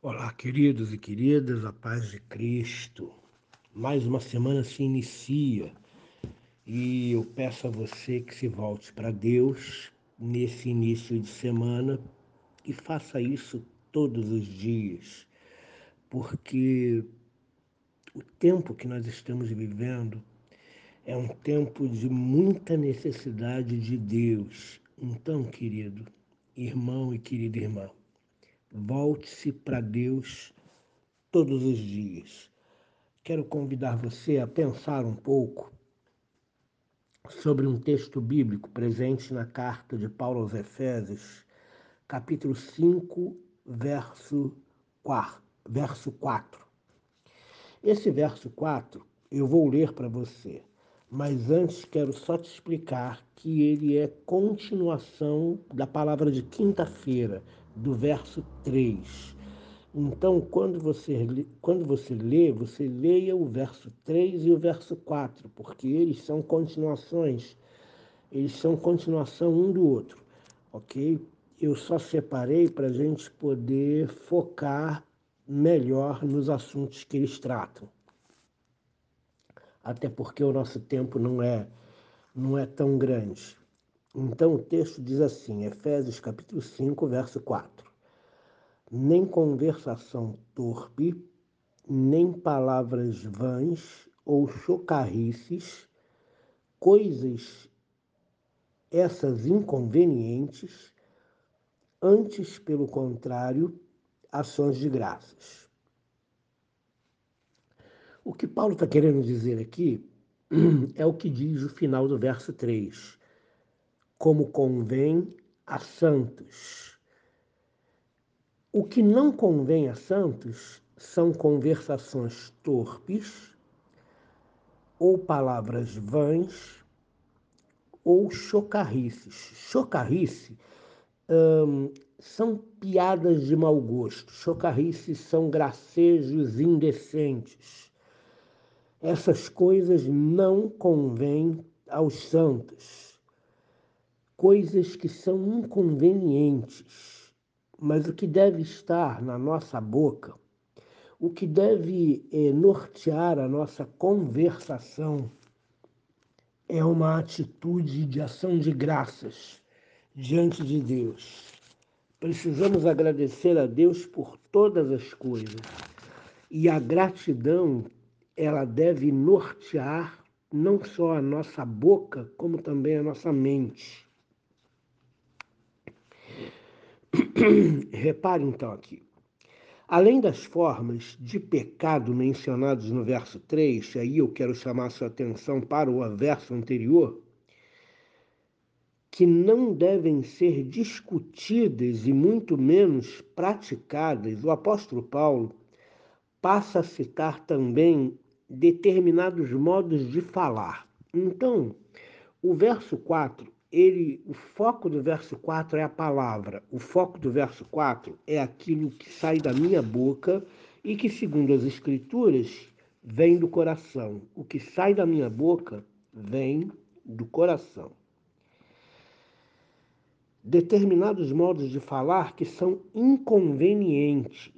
Olá, queridos e queridas, a paz de Cristo. Mais uma semana se inicia e eu peço a você que se volte para Deus nesse início de semana e faça isso todos os dias, porque o tempo que nós estamos vivendo é um tempo de muita necessidade de Deus. Então, querido irmão e querida irmã, Volte-se para Deus todos os dias. Quero convidar você a pensar um pouco sobre um texto bíblico presente na carta de Paulo aos Efésios, capítulo 5, verso 4. Verso 4. Esse verso 4 eu vou ler para você, mas antes quero só te explicar que ele é continuação da palavra de quinta-feira, do verso 3. Então, quando você, quando você lê, você leia o verso 3 e o verso 4, porque eles são continuações, eles são continuação um do outro, ok? Eu só separei para a gente poder focar melhor nos assuntos que eles tratam. Até porque o nosso tempo não é, não é tão grande. Então o texto diz assim, Efésios capítulo 5, verso 4. Nem conversação torpe, nem palavras vãs ou chocarrices, coisas essas inconvenientes, antes, pelo contrário, ações de graças. O que Paulo está querendo dizer aqui é o que diz o final do verso 3 como convém a santos. O que não convém a santos são conversações torpes, ou palavras vãs, ou chocarrices. Chocarrice hum, são piadas de mau gosto, chocarrices são gracejos indecentes. Essas coisas não convêm aos santos coisas que são inconvenientes, mas o que deve estar na nossa boca, o que deve é, nortear a nossa conversação é uma atitude de ação de graças diante de Deus. Precisamos agradecer a Deus por todas as coisas. E a gratidão, ela deve nortear não só a nossa boca, como também a nossa mente. Repare então aqui. Além das formas de pecado mencionadas no verso 3, aí eu quero chamar sua atenção para o verso anterior, que não devem ser discutidas e muito menos praticadas, o apóstolo Paulo passa a citar também determinados modos de falar. Então, o verso 4 ele, o foco do verso 4 é a palavra. O foco do verso 4 é aquilo que sai da minha boca e que, segundo as Escrituras, vem do coração. O que sai da minha boca vem do coração. Determinados modos de falar que são inconvenientes.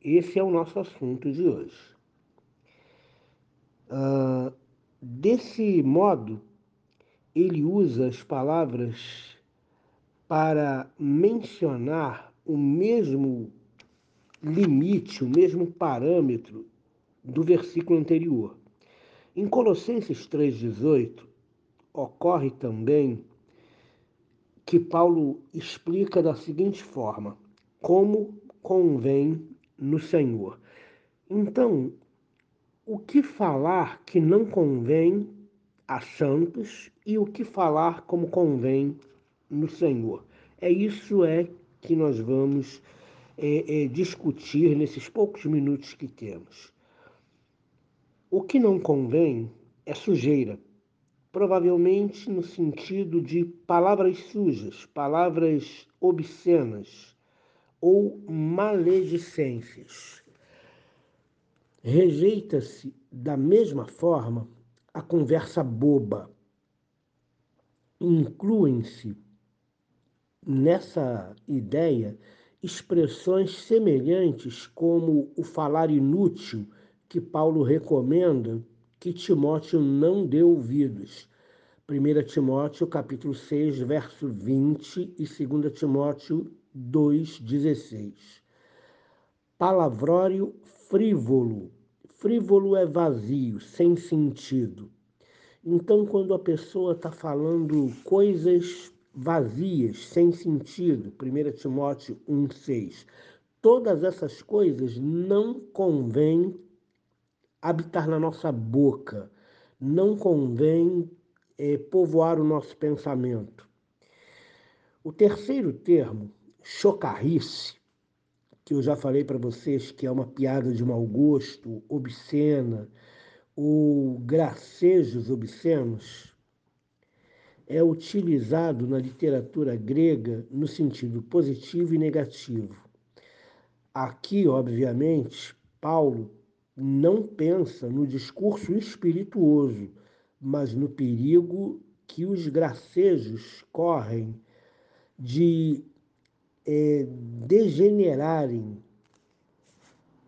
Esse é o nosso assunto de hoje. Uh, desse modo, ele usa as palavras para mencionar o mesmo limite, o mesmo parâmetro do versículo anterior. Em Colossenses 3,18, ocorre também que Paulo explica da seguinte forma: como convém no Senhor. Então, o que falar que não convém a santos e o que falar como convém no Senhor. É isso é que nós vamos é, é, discutir nesses poucos minutos que temos. O que não convém é sujeira, provavelmente no sentido de palavras sujas, palavras obscenas ou maledicências. Rejeita-se da mesma forma a conversa boba. Incluem-se nessa ideia expressões semelhantes como o falar inútil que Paulo recomenda que Timóteo não dê ouvidos. 1 Timóteo capítulo 6, verso 20 e 2 Timóteo 2, 16. Palavrório frívolo. Frívolo é vazio, sem sentido. Então, quando a pessoa está falando coisas vazias, sem sentido, 1 Timóteo 1,6, todas essas coisas não convém habitar na nossa boca, não convém é, povoar o nosso pensamento. O terceiro termo, chocarrice, que eu já falei para vocês que é uma piada de mau gosto, obscena, ou gracejos obscenos, é utilizado na literatura grega no sentido positivo e negativo. Aqui, obviamente, Paulo não pensa no discurso espirituoso, mas no perigo que os gracejos correm de é, degenerarem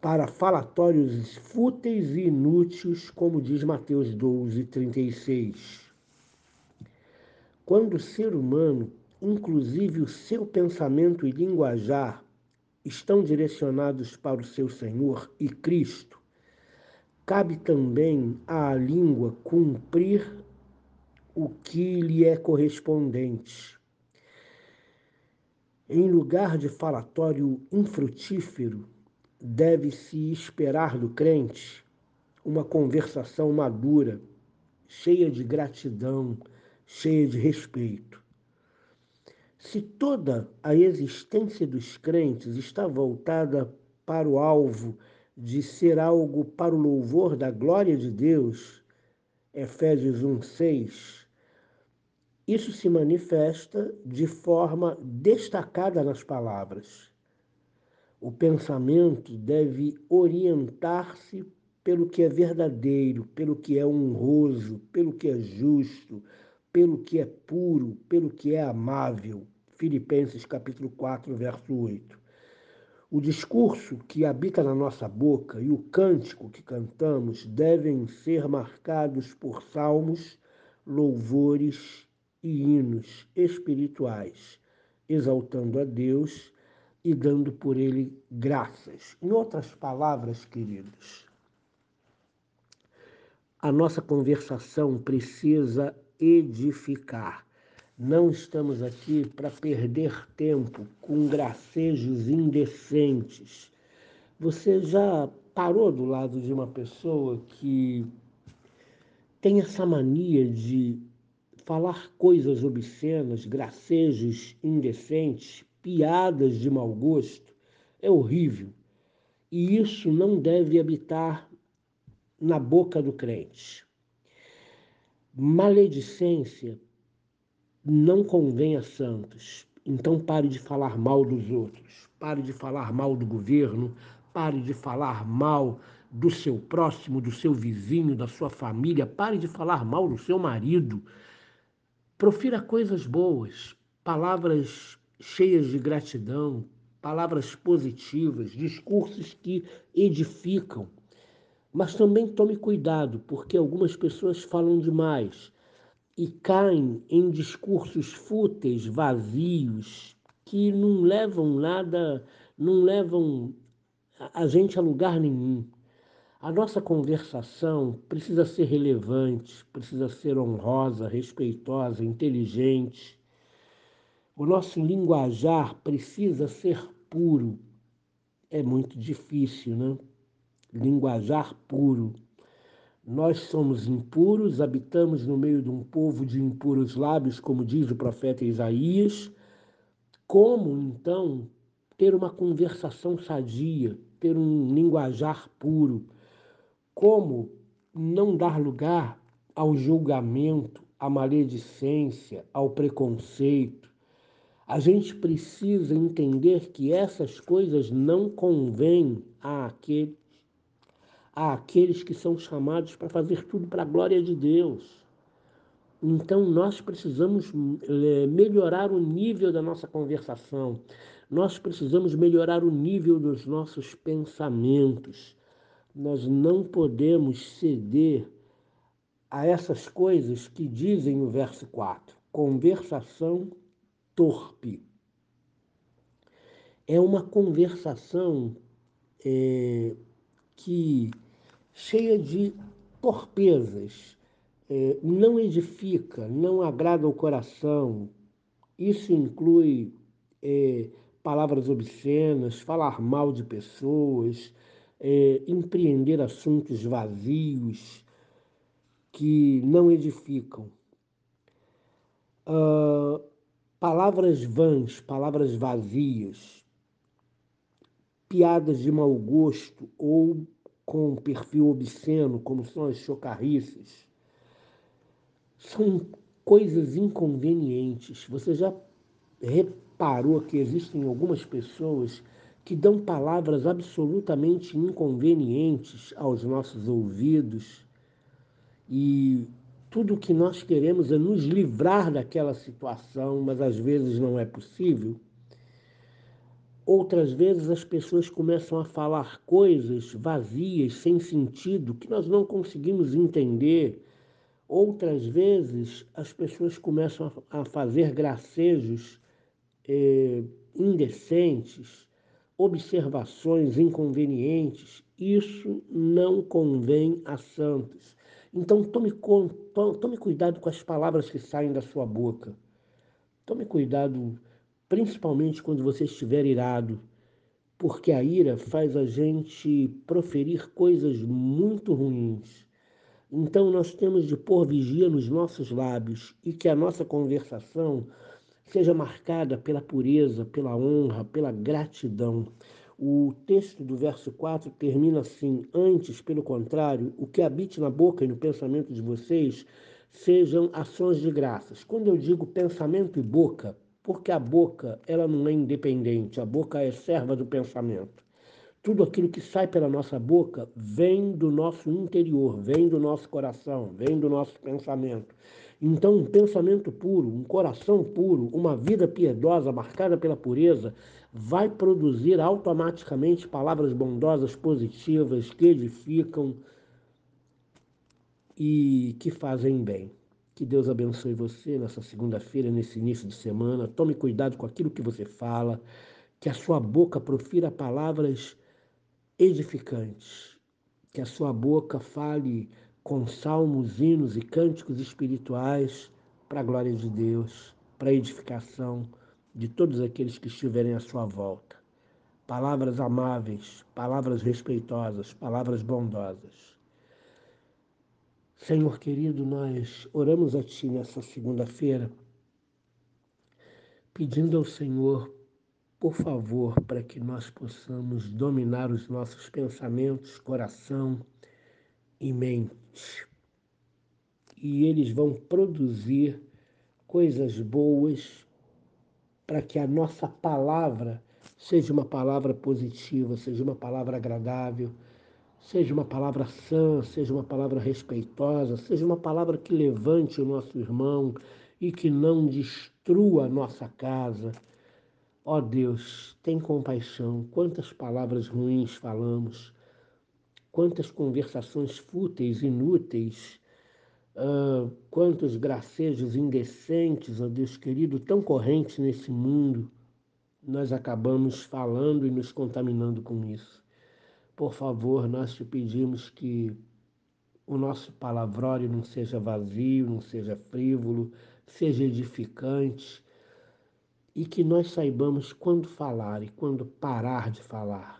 para falatórios fúteis e inúteis, como diz Mateus 12, 36. Quando o ser humano, inclusive o seu pensamento e linguajar, estão direcionados para o seu Senhor e Cristo, cabe também à língua cumprir o que lhe é correspondente. Em lugar de falatório infrutífero, deve-se esperar do crente uma conversação madura, cheia de gratidão, cheia de respeito. Se toda a existência dos crentes está voltada para o alvo de ser algo para o louvor da glória de Deus, Efésios 1:6, isso se manifesta de forma destacada nas palavras. O pensamento deve orientar-se pelo que é verdadeiro, pelo que é honroso, pelo que é justo, pelo que é puro, pelo que é amável. Filipenses capítulo 4, verso 8. O discurso que habita na nossa boca e o cântico que cantamos devem ser marcados por salmos, louvores e hinos espirituais, exaltando a Deus e dando por ele graças. Em outras palavras, queridos, a nossa conversação precisa edificar não estamos aqui para perder tempo com gracejos indecentes. Você já parou do lado de uma pessoa que tem essa mania de falar coisas obscenas, gracejos indecentes, piadas de mau gosto? É horrível. E isso não deve habitar na boca do crente. Maledicência não convém a santos. Então pare de falar mal dos outros, pare de falar mal do governo, pare de falar mal do seu próximo, do seu vizinho, da sua família, pare de falar mal do seu marido. Profira coisas boas, palavras cheias de gratidão, palavras positivas, discursos que edificam. Mas também tome cuidado, porque algumas pessoas falam demais e caem em discursos fúteis, vazios, que não levam nada, não levam a gente a lugar nenhum. A nossa conversação precisa ser relevante, precisa ser honrosa, respeitosa, inteligente. O nosso linguajar precisa ser puro. É muito difícil, né? Linguajar puro. Nós somos impuros, habitamos no meio de um povo de impuros lábios, como diz o profeta Isaías. Como, então, ter uma conversação sadia, ter um linguajar puro? Como não dar lugar ao julgamento, à maledicência, ao preconceito? A gente precisa entender que essas coisas não convêm àquele àqueles que são chamados para fazer tudo para a glória de Deus. Então nós precisamos é, melhorar o nível da nossa conversação. Nós precisamos melhorar o nível dos nossos pensamentos. Nós não podemos ceder a essas coisas que dizem no verso 4. Conversação torpe. É uma conversação é, que cheia de torpezas, é, não edifica, não agrada o coração. Isso inclui é, palavras obscenas, falar mal de pessoas, é, empreender assuntos vazios que não edificam. Uh, palavras vãs, palavras vazias, piadas de mau gosto ou com perfil obsceno, como são as chocarrices, são coisas inconvenientes. Você já reparou que existem algumas pessoas que dão palavras absolutamente inconvenientes aos nossos ouvidos e tudo o que nós queremos é nos livrar daquela situação, mas às vezes não é possível? Outras vezes as pessoas começam a falar coisas vazias, sem sentido, que nós não conseguimos entender. Outras vezes as pessoas começam a fazer gracejos eh, indecentes, observações inconvenientes. Isso não convém a santos. Então tome, tome cuidado com as palavras que saem da sua boca. Tome cuidado principalmente quando você estiver irado, porque a ira faz a gente proferir coisas muito ruins. Então nós temos de pôr vigia nos nossos lábios e que a nossa conversação seja marcada pela pureza, pela honra, pela gratidão. O texto do verso 4 termina assim: Antes, pelo contrário, o que habite na boca e no pensamento de vocês sejam ações de graças. Quando eu digo pensamento e boca, porque a boca ela não é independente, a boca é serva do pensamento. Tudo aquilo que sai pela nossa boca vem do nosso interior, vem do nosso coração, vem do nosso pensamento. Então, um pensamento puro, um coração puro, uma vida piedosa marcada pela pureza, vai produzir automaticamente palavras bondosas, positivas, que edificam e que fazem bem. Que Deus abençoe você nessa segunda-feira, nesse início de semana. Tome cuidado com aquilo que você fala, que a sua boca profira palavras edificantes, que a sua boca fale com salmos, hinos e cânticos espirituais para a glória de Deus, para a edificação de todos aqueles que estiverem à sua volta. Palavras amáveis, palavras respeitosas, palavras bondosas. Senhor querido, nós oramos a Ti nessa segunda-feira, pedindo ao Senhor, por favor, para que nós possamos dominar os nossos pensamentos, coração e mente. E eles vão produzir coisas boas para que a nossa palavra seja uma palavra positiva, seja uma palavra agradável Seja uma palavra sã, seja uma palavra respeitosa, seja uma palavra que levante o nosso irmão e que não destrua a nossa casa. Ó oh Deus, tem compaixão. Quantas palavras ruins falamos, quantas conversações fúteis, inúteis, uh, quantos gracejos indecentes, ó oh Deus querido, tão correntes nesse mundo, nós acabamos falando e nos contaminando com isso. Por favor, nós te pedimos que o nosso palavrório não seja vazio, não seja frívolo, seja edificante e que nós saibamos quando falar e quando parar de falar.